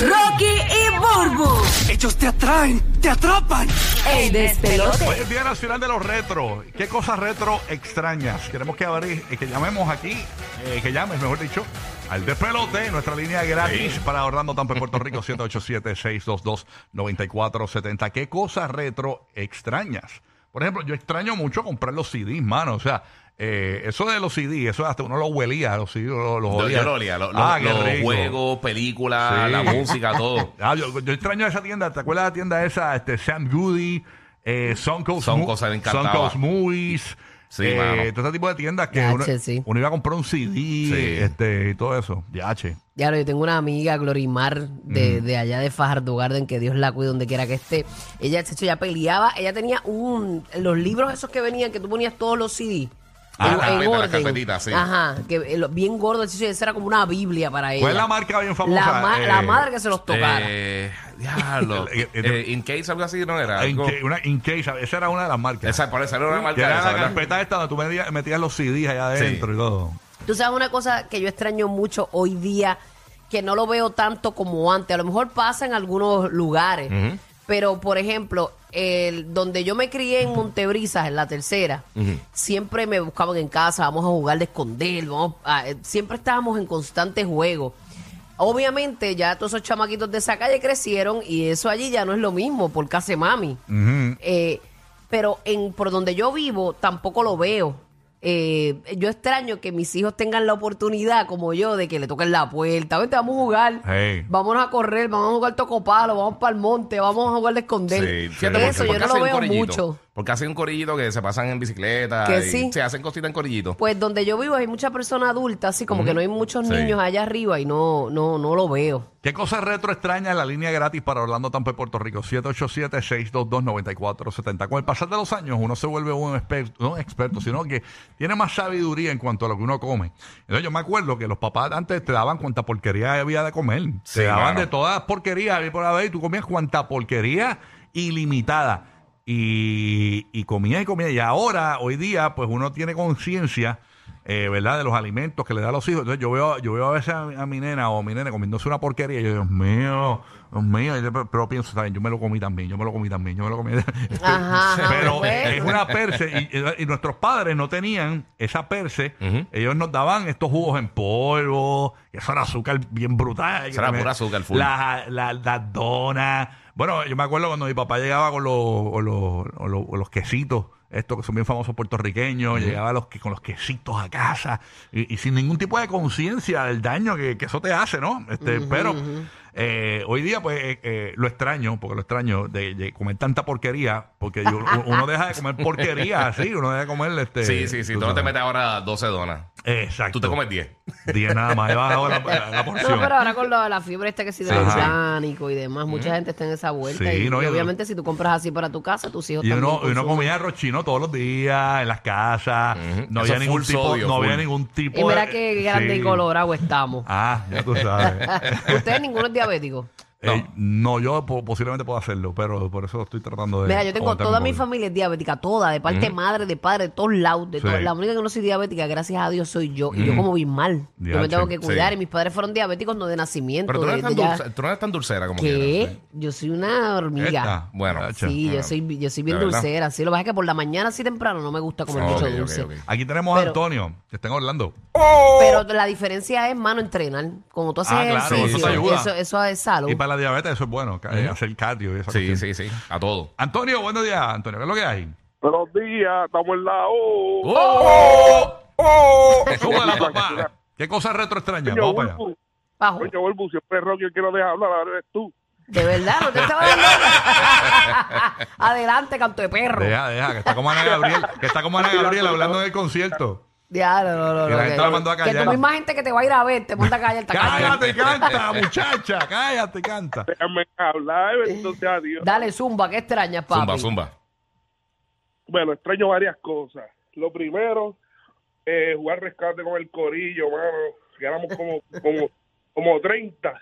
Rocky y Burbu. Ellos te atraen, te atrapan. El despelote. Hoy es Día Nacional de los Retro. ¿Qué cosas retro extrañas? Queremos que, abrí- eh, que llamemos aquí, eh, que llames, mejor dicho, al despelote, nuestra línea gratis para Orlando, Tampa, Puerto Rico, 787-622-9470. ¿Qué cosas retro extrañas? Por ejemplo, yo extraño mucho comprar los CDs, mano. O sea, eh, eso de los CDs, eso hasta uno lo huelía, los CDs, los, los Yo, olía. yo lo olía, lo- lo- Ah, qué los rico. juegos, películas, Sí. la música, todo. Ah, yo, yo extraño esa tienda. ¿Te acuerdas de la tienda esa? Este, Sam Goody, eh, Suncoast, Mo- Movies. Sí, eh, mano. todo ese tipo de tiendas que uno, sí. iba a comprar un CD este, y todo eso. Ya. Ya, yo tengo una amiga, Glorimar, de, de allá de Fajardo Garden, que Dios la cuide donde quiera que esté. Ella, de hecho, ya peleaba. Ella tenía un... Los libros esos que venían, que tú ponías todos los CD. Ah, en- las en orden. carpetitas, sí. Ajá, que eh, lo- bien gordo, eso esa era como una biblia para ella. ¿Cuál es la marca bien famosa? La, ma- la Eh, madre que se los tocara. Eh, diablo. Eh, eh, in case algo así no era. In, algo- una, In Case, esa era una de las marcas. Esa, por eso era una que marca. era esa, la ¿verdad? carpeta esta donde tú metías, metías los CDs allá adentro y todo. Tú sabes una cosa que yo extraño mucho hoy día, que no lo veo tanto como antes. A lo mejor pasa en algunos lugares, pero por ejemplo, el, donde yo me crié en Montebrisas, en la tercera, siempre me buscaban en casa, vamos a jugar de esconder, vamos a- eh, siempre estábamos en constante juego. Obviamente ya todos esos chamaquitos de esa calle crecieron y eso allí ya no es lo mismo por casa mami. Eh, pero en por donde yo vivo tampoco lo veo. Eh, yo extraño que mis hijos tengan la oportunidad, como yo, de que le toquen la puerta. Vente, vamos a jugar. Hey. Vámonos a correr, vamos a jugar tocopalo, vamos para el monte, vamos a jugar de esconder. Sí, Eso yo no lo veo mucho. Porque hacen un corillito que se pasan en bicicleta. Que y sí. Se hacen cositas en corillito. Pues donde yo vivo hay muchas personas adultas, así como que no hay muchos Sí. niños allá arriba y no, no, no lo veo. ¿Qué cosas retro extrañas la línea gratis para Orlando, Tampa y Puerto Rico? 787-622-9470. Con el pasar de los años, uno se vuelve un experto, no experto, sino que tiene más sabiduría en cuanto a lo que uno come. Entonces, yo me acuerdo que los papás antes te daban cuánta porquería había de comer. Sí, te daban de todas las porquerías había por haber y tú comías cuánta porquería ilimitada. Y, y comía y comía. Y ahora, hoy día, pues uno tiene conciencia. eh, ¿verdad? De los alimentos que le da a los hijos. Entonces yo veo, yo veo a veces a, mi- a mi nena o a mi nena comiéndose una porquería y yo, Dios mío, Dios mío, y yo- pero, pero pienso, ¿saben? Yo me lo comí también, yo me lo comí también, yo me lo comí. Ajá, pero bueno. es una perse y, y nuestros padres no tenían esa perse. Ellos nos daban estos jugos en polvo, que eso era azúcar bien brutal. Eso era pura azúcar, full. Las la, las donas. Bueno, yo me acuerdo cuando mi papá llegaba con los, los, los, quesitos, estos que son bien famosos puertorriqueños, llegaba los, con los quesitos a casa y, y sin ningún tipo de conciencia del daño que, que eso te hace, ¿no? Este, pero eh, hoy día, pues, eh, eh, lo extraño, porque lo extraño de, de comer tanta porquería, porque yo- uno deja de comer porquería así, uno deja de comer este. sí, sí, sí. Tú no te metes ahora 12 donas. Exacto. Tú te comes 10. 10 nada más, he bajado la, la- la porción. No, pero ahora con lo de la fiebre esta que sí del orgánico y demás, mucha gente está en esa vuelta. Sí, y, no, y obviamente si tú compras así para tu casa, tus hijos Y también uno, y uno comía arroz chino todos los días en las casas. No había ningún tipo, sodio, no había ningún tipo Y mira de- qué grande sí. y colorado estamos. Ah, ya tú sabes. Ustedes ninguno es diabético. Eh, no, yo po- posiblemente puedo hacerlo, pero por eso estoy tratando de. Mira, yo tengo aguantarme toda un mi poquito. familia es diabética, toda, de parte de madre, de padre, de todos lados, de Sí. todas. La única que no soy diabética, gracias a Dios, soy yo. Y yo como bien mal. Yo Diache, me tengo que cuidar. sí. Y mis padres fueron diabéticos no de nacimiento. Pero tú no, de- eres tan de ya- dulce- tú no eres tan dulcera como ¿Qué? quieras. Yo soy una hormiga. Esta, Bueno. Sí, yo soy, yo soy bien ¿de verdad? dulcera. Sí, lo que pasa es que por la mañana así temprano no me gusta comer Ok, mucho ok, dulce. ok. Aquí tenemos a Pero- Antonio, que está en Orlando. Pero la diferencia es, mano, entrenar. Como tú haces Ah, claro, ejercicio, eso te ayuda. eso, eso es salud. Y para la diabetes eso es bueno, ca- eh, hacer cardio y esa Sí, cuestión. sí, sí. A todo. Antonio, buenos días, Antonio. ¿Qué es lo que hay? Buenos días, estamos en la O. ¡Oh! Súbela, papá. ¿Qué cosa retro extraña? Coño, Vamos para allá. Bulbu, Bajo. coño, Bulbu, siempre Rocky el que no deja hablar, ahora eres tú. De verdad, no te estaba dando. Adelante, canto de perro. Deja, deja, que está como Ana Gabriel, que está como Ana Gabriel hablando en el concierto. Ya, no, no, no. Y la no, gente que, la mandó a que callar. tu misma gente que te va a ir a ver te manda a callar. te. Cállate, canta, muchacha, cállate, canta. Déjame hablar, entonces adiós. Dale, zumba, ¿qué extrañas, papi? Zumba, zumba. Bueno, extraño varias cosas. Lo primero, eh, jugar rescate con el corillo, mano. Ganamos como, como, como 30.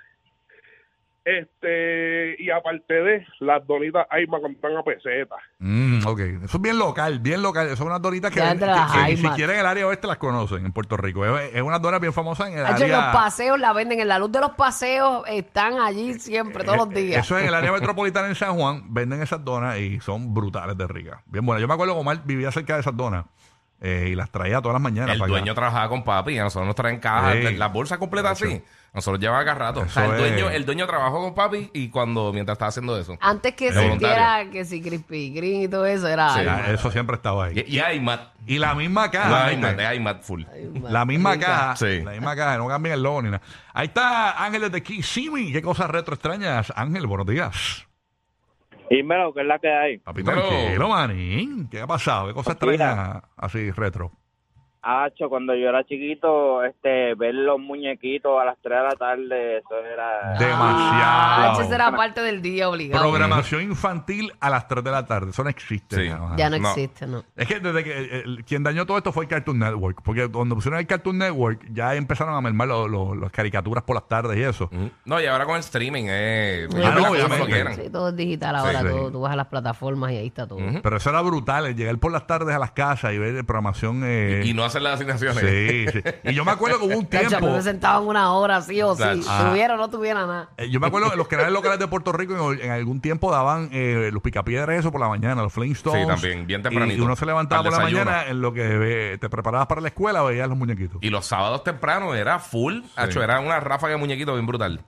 Este, y aparte de las donitas Aima cuando están a peseta. Mm, ok. Eso es bien local, bien local. Son unas donitas que, que- que ni siquiera en el área oeste las conocen en Puerto Rico. Es, es una dona bien famosa en el Hacho, en los área. paseos la venden, en la luz de los paseos están allí siempre, todos los días. Eso es en el área metropolitana en San Juan. Venden esas donas y son brutales de ricas. Bien buenas. Yo me acuerdo que Omar vivía cerca de esas donas eh, y las traía todas las mañanas. El para acá. dueño trabajaba con papi y a nosotros nos traen cajas, Sí. las bolsas completas así. Nosotros llevaba cada rato. O sea, el, dueño, el dueño trabajó con papi y cuando, mientras estaba haciendo eso. Antes que Es sintiera que si Crispy Green y todo eso era Sí. algo. Ya, eso siempre estaba ahí. Y, y iMac. Y la misma caja. es iMac full. La misma Rica. caja. Sí. La misma caja. No cambien el logo ni nada. Ahí está Ángel de Kissimmee. Qué cosas retro extrañas. Ángel, buenos días. Dímelo, ¿qué es la que hay? Papi, tranquilo, manín. ¿Qué ha pasado? ¿Qué cosas Mira. extrañas así retro? Hacho, cuando yo era chiquito, este, ver los muñequitos a las 3 de la tarde, eso era... Demasiado. Ah, esa era parte del día obligado. Programación infantil a las 3 de la tarde. Eso no existe. Sí. ya, Ya no, No. existe, ¿no? Es que desde que eh, el- quien dañó todo esto fue el Cartoon Network. Porque cuando pusieron el Cartoon Network, ya empezaron a mermar los- los- las caricaturas por las tardes y eso. No, y ahora con el streaming, eh, Ah, no, obviamente. cuando quieran. Sí, todo es digital ahora, sí. todo. Tú vas a las plataformas y ahí está todo. Pero eso era brutal, el llegar por las tardes a las casas y ver programación. eh, Y no hacer las asignaciones. Sí, sí. Y yo me acuerdo que hubo un Cacho, tiempo. me sentaban una hora, sí o sí. Ah. Tuviera o no tuviera nada. eh, Yo me acuerdo que los canales locales de Puerto Rico en, en algún tiempo daban eh, los picapiedras eso por la mañana, los Flintstones. Sí, también, bien Y- tempranito. Y, uno se levantaba Al por la desayuno. mañana en lo que eh, te preparabas para la escuela, veías los muñequitos. Y los sábados temprano era full. Hacho, era una ráfaga de muñequitos bien brutal.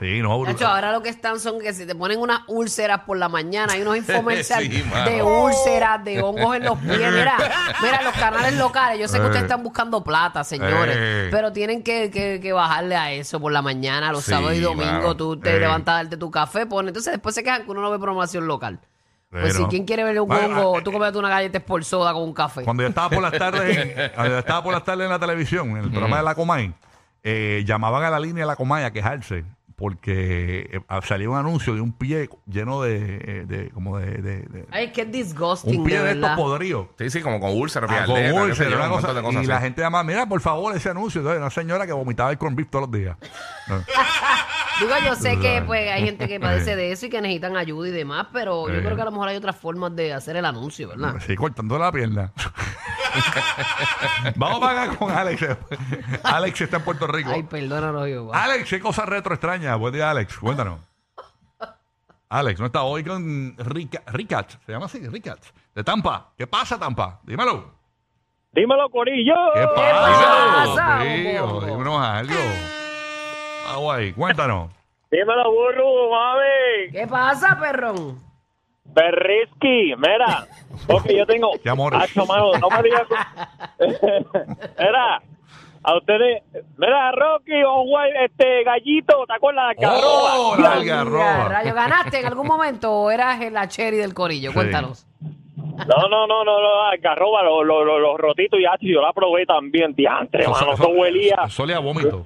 Sí, no, brutal. Cacho, ahora lo que están son que si te ponen unas úlceras por la mañana, hay unos infomerciales Sí, mano. de úlceras, de hongos en los pies. Mira, mira, los canales locales, yo sé que Eh. ustedes están buscando plata, señores, Eh. pero tienen que, que- que bajarle a eso por la mañana, los Sí, sábados y domingos, mano. tú te Eh. levantas a darte tu café, entonces después se quejan que uno no ve programación local. Pues Pero- si quién quiere ver un Bueno, hongo, ah, tú comes una galleta por soda con un café. Cuando yo estaba por las tardes, en- cuando yo estaba por las tardes en la televisión, en el programa de la Comay, eh, llamaban a la línea de la Comay a quejarse porque eh, salía un anuncio de un pie lleno de, eh, de- como de, de- de- Ay, qué disgusting, un pie de de estos podridos. Sí, sí, como con úlceras, Ah, con úlceras, una un cosa- de y la gente llama, mira, por favor, ese anuncio. Entonces, una señora que vomitaba el corn beef todos los días. Digo, yo sé que pues hay gente que padece de eso y que necesitan ayuda y demás, pero yo creo que a lo mejor hay otras formas de hacer el anuncio, ¿verdad? Sí, cortando la pierna. Vamos para acá con Alex. Alex está en Puerto Rico. Ay, perdónanos, Jehová. Alex, qué cosa retro extraña. Buen día, Alex. Cuéntanos. Alex, no está hoy con Rica, Ricat. Se llama así, Ricat. De Tampa. ¿Qué pasa, Tampa? Dímelo. Dímelo, Corillo. ¿Qué pasa, pasa? Tío, dímenos algo. Ah, guay. Cuéntanos. Dímelo, burro, mami. ¿Qué pasa, perrón? Berrisky, mira. Porque yo tengo... Qué amores. Hacho, mano, no me digas... mira, a ustedes... Mira, Rocky, o este gallito, ¿te acuerdas de Carroba? ¡Oh, la algarroba! rayo, ¿Ganaste en algún momento o eras la cherry del corillo? Sí. Cuéntanos. No, no, no, no, no, Algarroba, los lo, lo, los rotitos y hacho, yo la probé también, diantre, mano, eso huelía... Eso a vómito.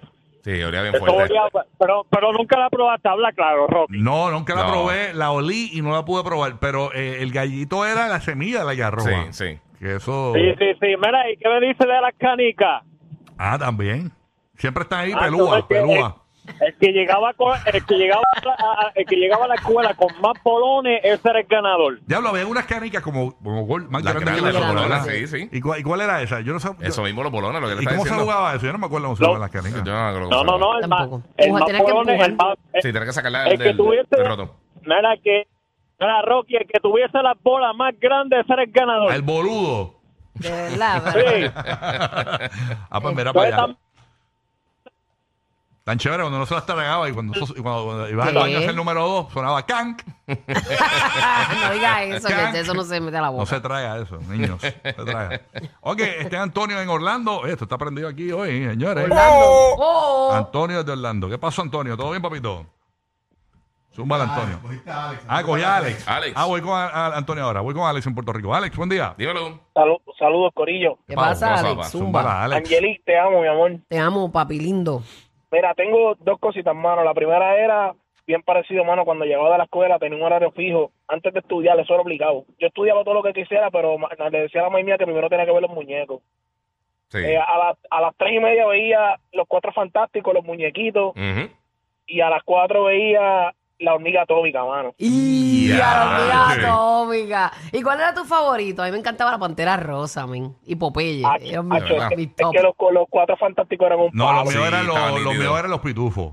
Sí, olía bien fuerte. olía, pero, pero nunca la probaste, habla claro, Rocky. No, nunca la No. probé, la olí y no la pude probar. Pero eh, el gallito era la semilla de la algarroba. Sí, sí. Que eso. Sí, sí, sí, mira, ¿y qué me dice de las canicas? Ah, también. Siempre están ahí Ah, pelúa, pelúa. El que llegaba con, el que llegaba a la- a- el que llegaba a la escuela con más polones, ese era el ganador. Diablo, había unas canicas como, como gol, más Las grandes que la los ¿verdad? sí, sí. ¿Y cuál, y cuál era esa? Yo no sé. yo- Eso mismo los bolones, lo que le ¿Y está cómo se diciendo. jugaba eso? Yo no me acuerdo cómo se No. jugaban las canicas. Yo no creo que No, lo no, no, el más, Tampoco. el Uja, más que polones, el el, Sí, tiene que sacarla el del, que del, tuviese, del roto. mira que, mira Rocky, el que tuviese las bolas más grandes, ese era el ganador. El boludo. De verdad, Sí. ah, pues mira Entonces, para allá. tam- Tan chévere cuando no se las tragaba y cuando, eso- y cuando, cuando ibas al ¿Qué? baño a hacer el número dos, sonaba canc. no digas eso, que eso no se mete a la boca. No se traga eso, niños. Se traga. Ok, este Antonio en Orlando. Esto está prendido aquí hoy, señores. Orlando. Oh. Antonio de Orlando. ¿Qué pasó, Antonio? ¿Todo bien, papito? Zumba al Antonio. Ah, cogí a Alex. Alex. Ah, voy con a- a Antonio ahora. Voy con Alex en Puerto Rico. Alex, buen día. Dímelo. Salu- saludos, Corillo. ¿Qué pasa, Alex? Zumba. Zumba, Alex. Angelis, te amo, mi amor. Te amo, papi lindo. Mira, tengo dos cositas, mano. La primera era bien parecido, mano, cuando llegaba de la escuela tenía un horario fijo. Antes de estudiar, eso era obligado. Yo estudiaba todo lo que quisiera, pero le decía a la mamá mía que primero tenía que ver los muñecos. Sí. Eh, a, las- a las tres y media veía los cuatro fantásticos, los muñequitos, Ujú. y a las cuatro veía la hormiga atómica, mano. Y Ya, atómica. ¿Y cuál era tu favorito? A mí me encantaba la pantera rosa, men. Y Popeye. Ah, Ellos verdad. es, mis es top. que los, los cuatro fantásticos eran un No, palo. los míos Sí, eran los, estaba los nítido. míos eran los pitufos.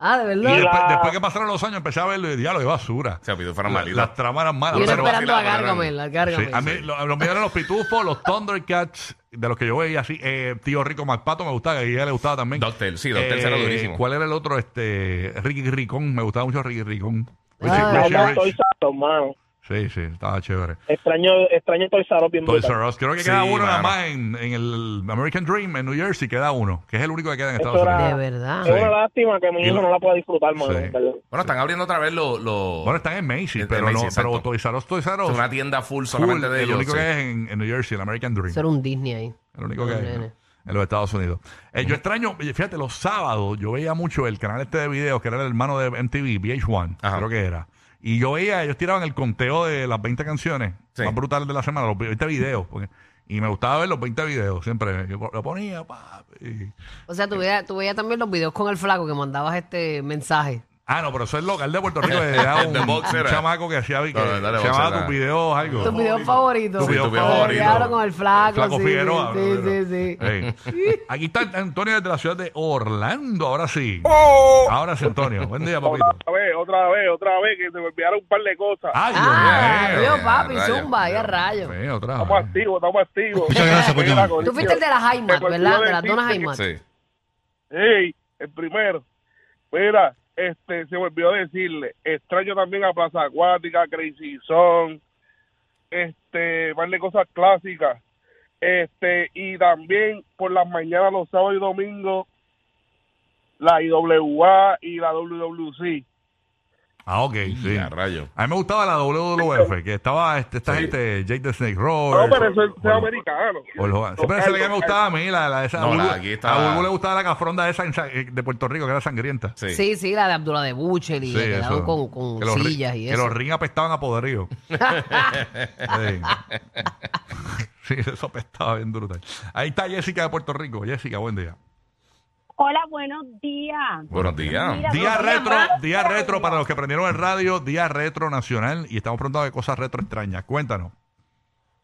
Ah, de Y verdad. después, la- después que pasaron los años empecé a verlo y diablo de basura. O sea, era. Las tramas eran malas. Y uno pero- esperando a Gargamel, a Sí, Gargamel. a mí lo- los míos eran los pitufos, los Thundercats, de los que yo veía así. Eh, tío Rico MacPato me gustaba, que a ella le gustaba también. Doctor, sí, Doctor era durísimo. ¿Cuál era el otro? Este, Ricky Ricón, me gustaba mucho Ricky Ricón. Richie- Ah, No, Rich. Toy R Us, mano. Sí, sí, estaba chévere. Extraño, extraño Toy R Us bien Toys. R Us. Creo que Sí, queda uno nada mano. más en, en el American Dream, en New Jersey, queda uno, que es el único que queda en Eso Estados era- Unidos. De verdad. Es Sí. una lástima que mi Y hijo lo- no la pueda disfrutar, mano. Sí. en verdad. Bueno, están abriendo otra vez los... los- Bueno, están en Macy's, En- pero, Macy's, no, pero exacto. Toys R Us, Toys R Us. es una tienda full full, solamente de el ellos. único sí. que es en, en New Jersey, el American Dream. Eso era un Disney ahí. El único que Los nenes. En los Estados Unidos. Eh, Yo extraño, fíjate, los sábados yo veía mucho el canal este de videos que era el hermano de MTV, VH1, Ajá. creo que era. Y yo veía, ellos tiraban el conteo de las 20 canciones Sí. más brutales de la semana, los 20 videos. porque- y me gustaba ver los 20 videos, siempre. Yo lo ponía, pa, y- O sea, tú veías, tú veías también los videos con el flaco que mandabas este mensaje. Ah, no, pero eso es local de Puerto Rico. Era un, de box un era. chamaco que hacía que No, no, dale, se llamaba tus videos algo. Tus videos favoritos. Tu video Sí, tu video Eh, favorito. diablo con el flaco. Flaco sí, Figueroa. Sí, sí, sí. Ey. Aquí está Antonio desde la ciudad de Orlando, ahora sí. Ahora sí, Antonio. Buen día, papito. Otra vez, otra vez, otra vez, que se me olvidaron un par de cosas. Ay, Dios Ah, mío. Dios, papi, rayo. zumba, ahí a rayo. Sí, otra Estamos vez. activos, estamos activos. Muchas gracias por llamar. Tú fuiste el de las me ¿verdad? De las donas Jaimat. Sí. Hey, el primero. Mira, este, se me olvidó decirle, extraño también a Plaza Acuática, Crazy Zone, este, par de cosas clásicas. Este, y también por las mañanas, los sábados y domingos, la IWA y la WWC. Ah, ok, sí. Ya, rayo. A mí me gustaba la WWF, que estaba este, esta Sí. gente, Jake the Snake No, Roberts. pero eso es o- o- americano. o los- esa es la que me gustaba a mí, la, la esa. No, a la Bulbu- aquí estaba- A Bulbu le gustaba la cafronda esa en Sa- de Puerto Rico, que era sangrienta. Sí. Sí, sí, la de Abdullah de Butcher y Sí, que con, con Que los ri- sillas y Que eso. los rings apestaban a poderío. sí. Sí, eso apestaba bien brutal. Ahí está Jessica de Puerto Rico. Jessica, buen día. Hola, buenos días. Buenos días. Mira, Día buenos retro, día retro para los que prendieron el radio, día retro nacional y estamos preguntando de cosas retro extrañas. Cuéntanos.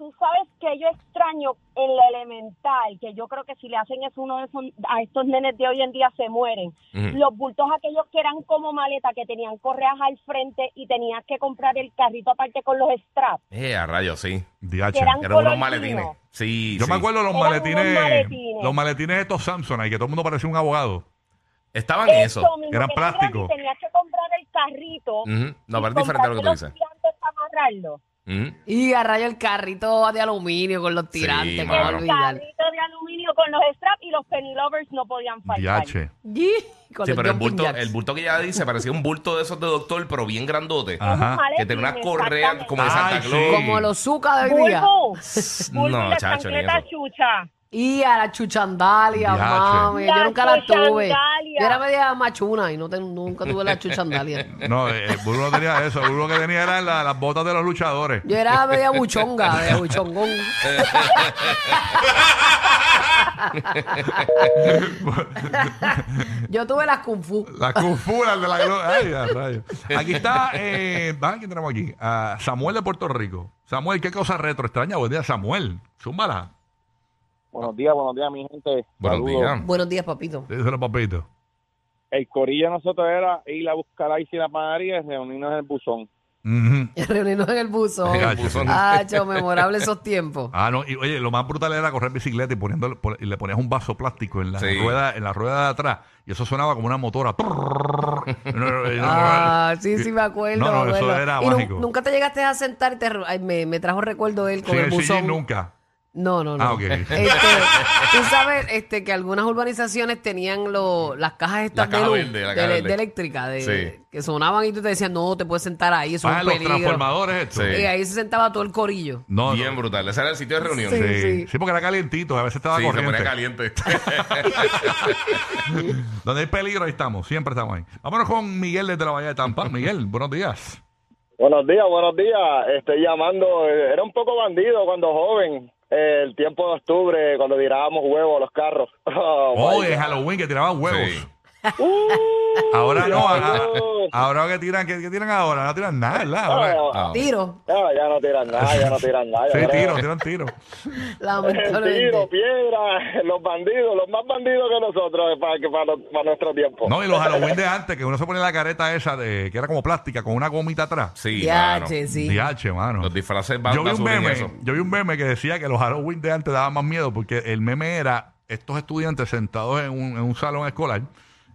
Tú sabes que yo extraño en la elemental, que yo creo que si le hacen eso uno de esos, a estos nenes de hoy en día se mueren. Los bultos aquellos que eran como maleta, que tenían correas al frente y tenías que comprar el carrito aparte con los straps. Eh, a rayo, sí. DH. Eran Eran unos maletines. Sí, Yo sí. me acuerdo de los maletines, maletines. los maletines estos Samsung, y que todo el mundo parecía un abogado. Estaban eso. mismo, Eran plásticos. Tenías que comprar el carrito. No, pero es diferente a lo que tú dices. Ujú. Y a rayo el carrito de aluminio con los tirantes, Sí, para mano. olvidar. Carrito de aluminio con los straps y los penny lovers no podían faltar. DH. Y con Sí, los pero el jumping bulto, jacks. el bulto que ella dice parecía un bulto de esos de doctor, pero bien grandote. Ajá. Que tenía una correa como de Santa Ay, Claus. sí. Como los Zucca de hoy día. Bulbo. Bulbo No, y la chacho, ni chancleta eso. chucha. Y a la chuchandalia, Diache. mami. Yo nunca la tuve. chuchandalia. Yo era media machuna y no te- nunca tuve la chuchandalia. No, eh, el Burbu no tenía eso. El Burbu lo que tenía eran la- las botas de los luchadores. Yo era media buchonga, media buchongón. Yo tuve las kung fu. Las cufulas de la gloria. Ay, a rayos. Aquí está, eh, ¿a quién tenemos aquí? A Samuel de Puerto Rico. Samuel, ¿qué cosa retro extraña? Buen día, Samuel. Zúmbala. Buenos días, buenos días, mi gente. Buenos Saludos. días. Buenos días, papito. Díselo, papito. El corillo de nosotros era ir a buscar ahí si la panadería y reunirnos en el buzón. Reunirnos en el buzón. El buzón. Ah, chao, memorable esos tiempos. Ah, no, y oye, lo más brutal era correr bicicleta y poniéndole, pon- y le ponías un vaso plástico en la Sí. rueda, en la rueda de atrás, y eso sonaba como una motora. Ah, sí, sí, me acuerdo. No, no, me eso acuerdo. era Y nu- mágico. nunca te llegaste a sentar y te, ay, me, me trajo recuerdo él con el el buzón. sillín nunca. No, no, no. Ah, ok. Este, tú sabes este, que algunas urbanizaciones tenían lo, las cajas estas La caja de, luz, verde, la de, caja de verde. eléctrica, de, Sí. que sonaban y tú te decías, no, te puedes sentar ahí, eso Ah, es un los peligro. transformadores estos. Sí. Y ahí se sentaba todo el corillo. No, Bien no. brutal. Ese era el sitio de reunión. Sí. Sí, sí, porque era calientito, a veces estaba Sí, se corriente. ponía caliente. Donde hay peligro, ahí estamos, siempre estamos ahí. Vámonos con Miguel desde la Bahía de Tampa. Miguel, buenos días. Buenos días, buenos días. Estoy llamando. eh, Era un poco bandido cuando joven. El tiempo de octubre, cuando tirábamos huevos a los carros. Oh, Oh, God. Halloween que tiraban huevos. Sí. Ahora no, ahora que tiran, ¿qué, qué tiran ahora? No tiran nada, ¿verdad? Ahora- Ah. Tiro, No, ya no tiran nada, ya no tiran nada. sí, tiro, no- tiran tiro. lamentablemente. Tiro, piedra, los bandidos, los más bandidos que nosotros eh, para, que para, para nuestro tiempo. No, y los Halloween de antes, que uno se ponía la careta esa de que era como plástica con una gomita atrás. Sí, mano. Diache, sí. DH, mano. Los disfraces van yo vi un meme, eso. yo vi un meme que decía que los Halloween de antes daban más miedo porque el meme era estos estudiantes sentados en un, en un salón escolar,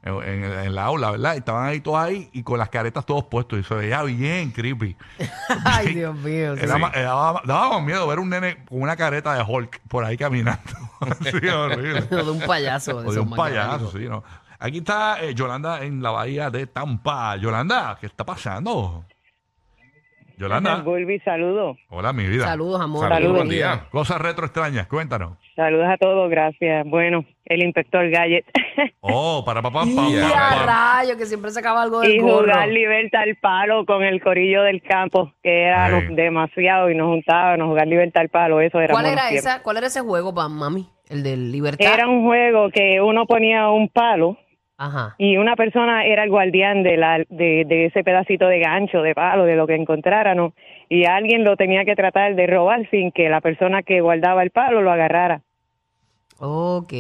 en, en- en la aula, ¿verdad? Y estaban ahí todos ahí y con las caretas todos puestos y se veía bien creepy. Ay, Dios mío. sí. Era más- eh, daba, daba más miedo ver un nene con una careta de Hulk por ahí caminando. sí, horrible. O de un payaso. O de esos un payaso, maquiavélicos. sí, ¿no? Aquí está eh, Yolanda en la bahía de Tampa. Yolanda, ¿qué está pasando? Yolanda. Bulbi, saludos. Hola, mi vida. Saludos, amor. Saludos, buen Bienvenida. día. Cosas retro extrañas, cuéntanos. Saludos a todos, gracias. Bueno, el inspector Gallet. Oh, para papá, Y papá. a rayo, que siempre sacaba algo del y gorro. jugar libertad al palo con el corillo del campo, que era Ey. demasiado, y nos juntábamos, jugar libertad al palo, eso era ¿Cuál era, esa, ¿Cuál era ese juego, pa, mami? El del Libertad. Era un juego que uno ponía un palo Ajá. y una persona era el guardián de, la, de, de ese pedacito de gancho, de palo, de lo que encontraran, ¿no? y alguien lo tenía que tratar de robar sin que la persona que guardaba el palo lo agarrara. Ok.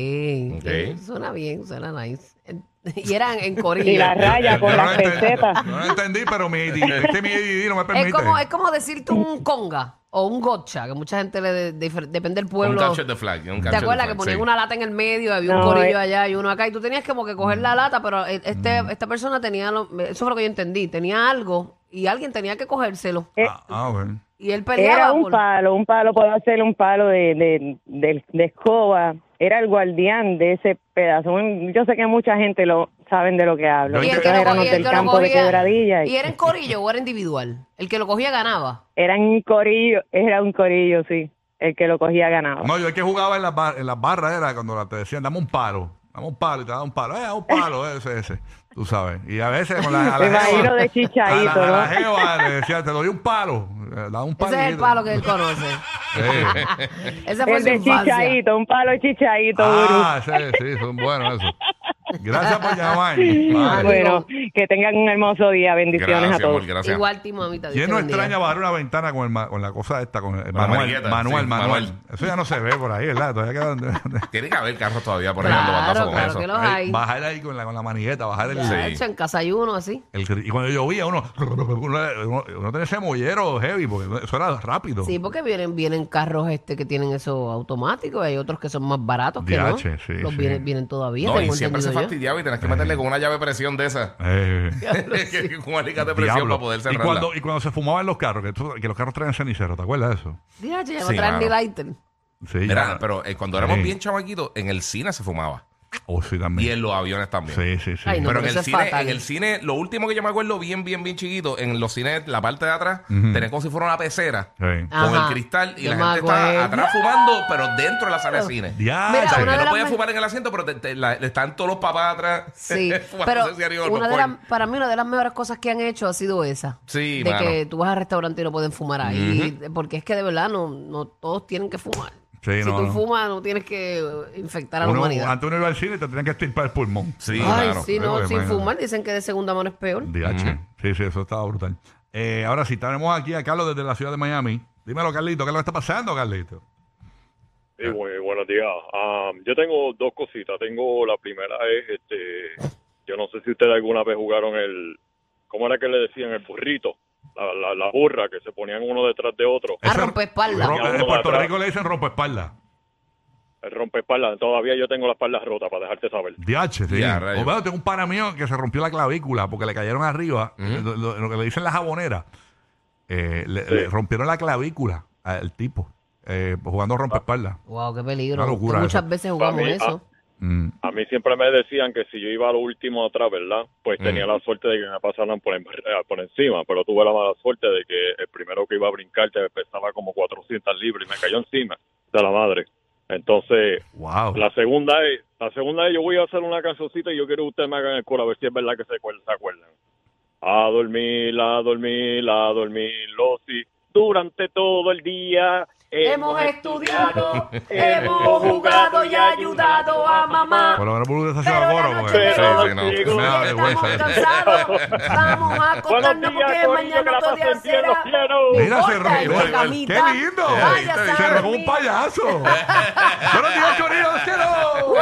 Ok. Suena bien, suena nice. Y eran en corillo. Y la raya con Yo no las pesetas. No lo entendí, pero mi, este mi ADD no me permite. Es como, es como decirte un conga o un gotcha, que mucha gente le de- de- depende del Un pueblo. catcher de flag. un ¿Te acuerdas que ponían sí. una lata en el medio, había un No, corillo eh. allá y uno acá, y tú tenías como que coger la lata, pero e- este, Mm. esta persona tenía, lo- eso fue lo que yo entendí, tenía algo y alguien tenía que cogérselo. Ah, ah, ok. Y él peleaba Era un por- palo, un palo, puedo hacer un palo de, de, de, de escoba. Era el guardián de ese pedazo. Yo sé que mucha gente lo saben de lo que hablo. Y el que lo éramos el del que lo campo de quebradilla. ¿Y era en corillo o era individual? El que lo cogía ganaba. Era un corillo, era un corillo, sí. El que lo cogía ganaba. No, yo el que jugaba en las, bar- en las barras era cuando la- te decían, dame un palo, dame un palo y te daban un palo, eh, un palo, ese, ese, tú sabes. Y a veces con la, a la Me imagino de chichadito, a la, a la ¿no? jeva le decían, te doy un palo, eh, dame un palo. Ese es el palo que él conoce. Ese fue El su de infancia. chichadito, un palo chichadito, Ah, sí, sí, son buenos esos. Gracias por llamar. Vale. Bueno, que tengan un hermoso día. Bendiciones Gracias, a todos. amor, gracias. Igual, ti, mamita. ¿Quién no extraña bajar una ventana con, el ma- con la cosa esta, con el manual, manual, sí, manual? Eso ya no se ve por ahí, ¿verdad? Todavía quedan... Tiene que haber carros todavía por ahí dando Claro, bandazo con claro eso. que los hay. Bajar ahí con la, con la manigueta, bajar el... Sí. hecho, en casa hay uno así. el y cuando llovía, uno, uno, uno, uno tenía ese mollero heavy, porque eso era rápido. Sí, porque vienen, vienen carros este que tienen eso automático. Hay otros que son más baratos que no. DH, sí, Los sí. Vienen, vienen todavía. No, y tengo siempre se yo. fastidiaba y tenés que meterle con una llave de presión de esa. Eh, Que- con un alicate de presión diablo. para poder y, cerrarla. cuando, y cuando se fumaban los carros, que, tú- que los carros traen cenicero, ¿te acuerdas de eso? DH, ya no Sí, traen ni mano. lighter. Sí, Mira, ya- pero eh, cuando éramos Sí. bien chamaquitos, en el cine se fumaba. Oh, sí, Y en los aviones también. Sí, sí, sí. Ay, no, pero en el, cine, en el cine, lo último que yo me acuerdo bien, bien, bien chiquito, en los cines, la parte de atrás, tenés como si fuera una pecera Sí. con Ajá. el cristal y Yo la gente estaba acuerdo. atrás fumando, pero dentro de la sala de cine. Ya, Mira, sí. No podías fumar en el asiento, pero te- te- la- están todos los papás atrás. Sí, pero una de las, para mí una de las mejores cosas que han hecho ha sido esa. Sí, de mano. que tú vas al restaurante y no pueden fumar ahí. Porque es que de verdad no, no todos tienen que fumar. Sí, si no, tú no. fumas no tienes que infectar a la Uno- humanidad. antes uno iba al cine y te tenían que estirpar el pulmón. Sí, Ay, mano. sí, no, sin imagínate. fumar dicen que de segunda mano es peor. DH. Sí, sí, eso estaba brutal. Eh, ahora sí, tenemos aquí a Carlos desde la ciudad de Miami. Dímelo, Carlito, ¿qué es lo que está pasando, Carlito? Sí, muy buenos días. Am, yo tengo dos cositas. Tengo la primera es, este, yo no sé si ustedes alguna vez jugaron el, ¿cómo era que le decían? El burrito, la, la, la burra, que se ponían uno detrás de otro. A rompeespaldas. Ro- Ya en Puerto. Rico le dicen rompeespalda. El rompeespaldas. Todavía yo tengo la espalda rota, para dejarte saber. DH, sí. Ya, rayos. o bueno, tengo un pana mío que se rompió la clavícula porque le cayeron arriba. lo, lo- lo que le dicen la jabonera. eh, le, Sí. le rompieron la clavícula al tipo eh, jugando rompeespaldas. Wow, qué peligro. Una locura Que muchas eso. veces jugamos Para mí, eso. Mm. A mí siempre me decían que si yo iba a lo último atrás, ¿verdad? Pues Mm. tenía la suerte de que me pasaran por, en- eh, por encima, pero tuve la mala suerte de que el primero que iba a brincar te pesaba como 400 libras y me cayó encima de la madre. Entonces, Wow. La segunda es, la segunda es, yo voy a hacer una cancioncita y yo quiero que ustedes me hagan el coro a ver si es verdad que se acuerdan. Se acuerdan. A dormir, a dormir, a dormir, los sí, durante todo el día. Hemos estudiado, hemos jugado y ayudado a mamá. Por lo menos está Pero haciendo la coro. porque- sí, sí, no. contigo. Me da Estamos vergüenza. cansados, vamos a acostarnos porque mañana bien, será. Mira, se ríe. ¡Qué lindo! Vaya, se armó un payaso. Buenos días, Corillo, los quiero.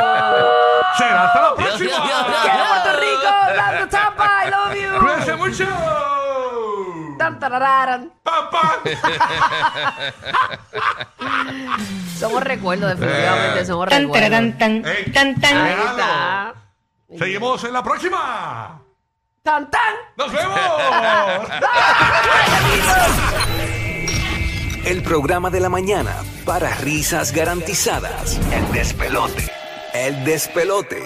Será hasta la próxima. ¡Quiero Puerto Rico! ¡Dando Tampa! ¡I love you! Cuídense mucho. Tan. Somos recuerdos, definitivamente, somos Tan, recuerdos. tan, Ey. tan, tan. Ahí está. Seguimos en la próxima. ¡Tan, tan! ¡Nos vemos! El programa de la mañana para risas garantizadas. El despelote. El despelote.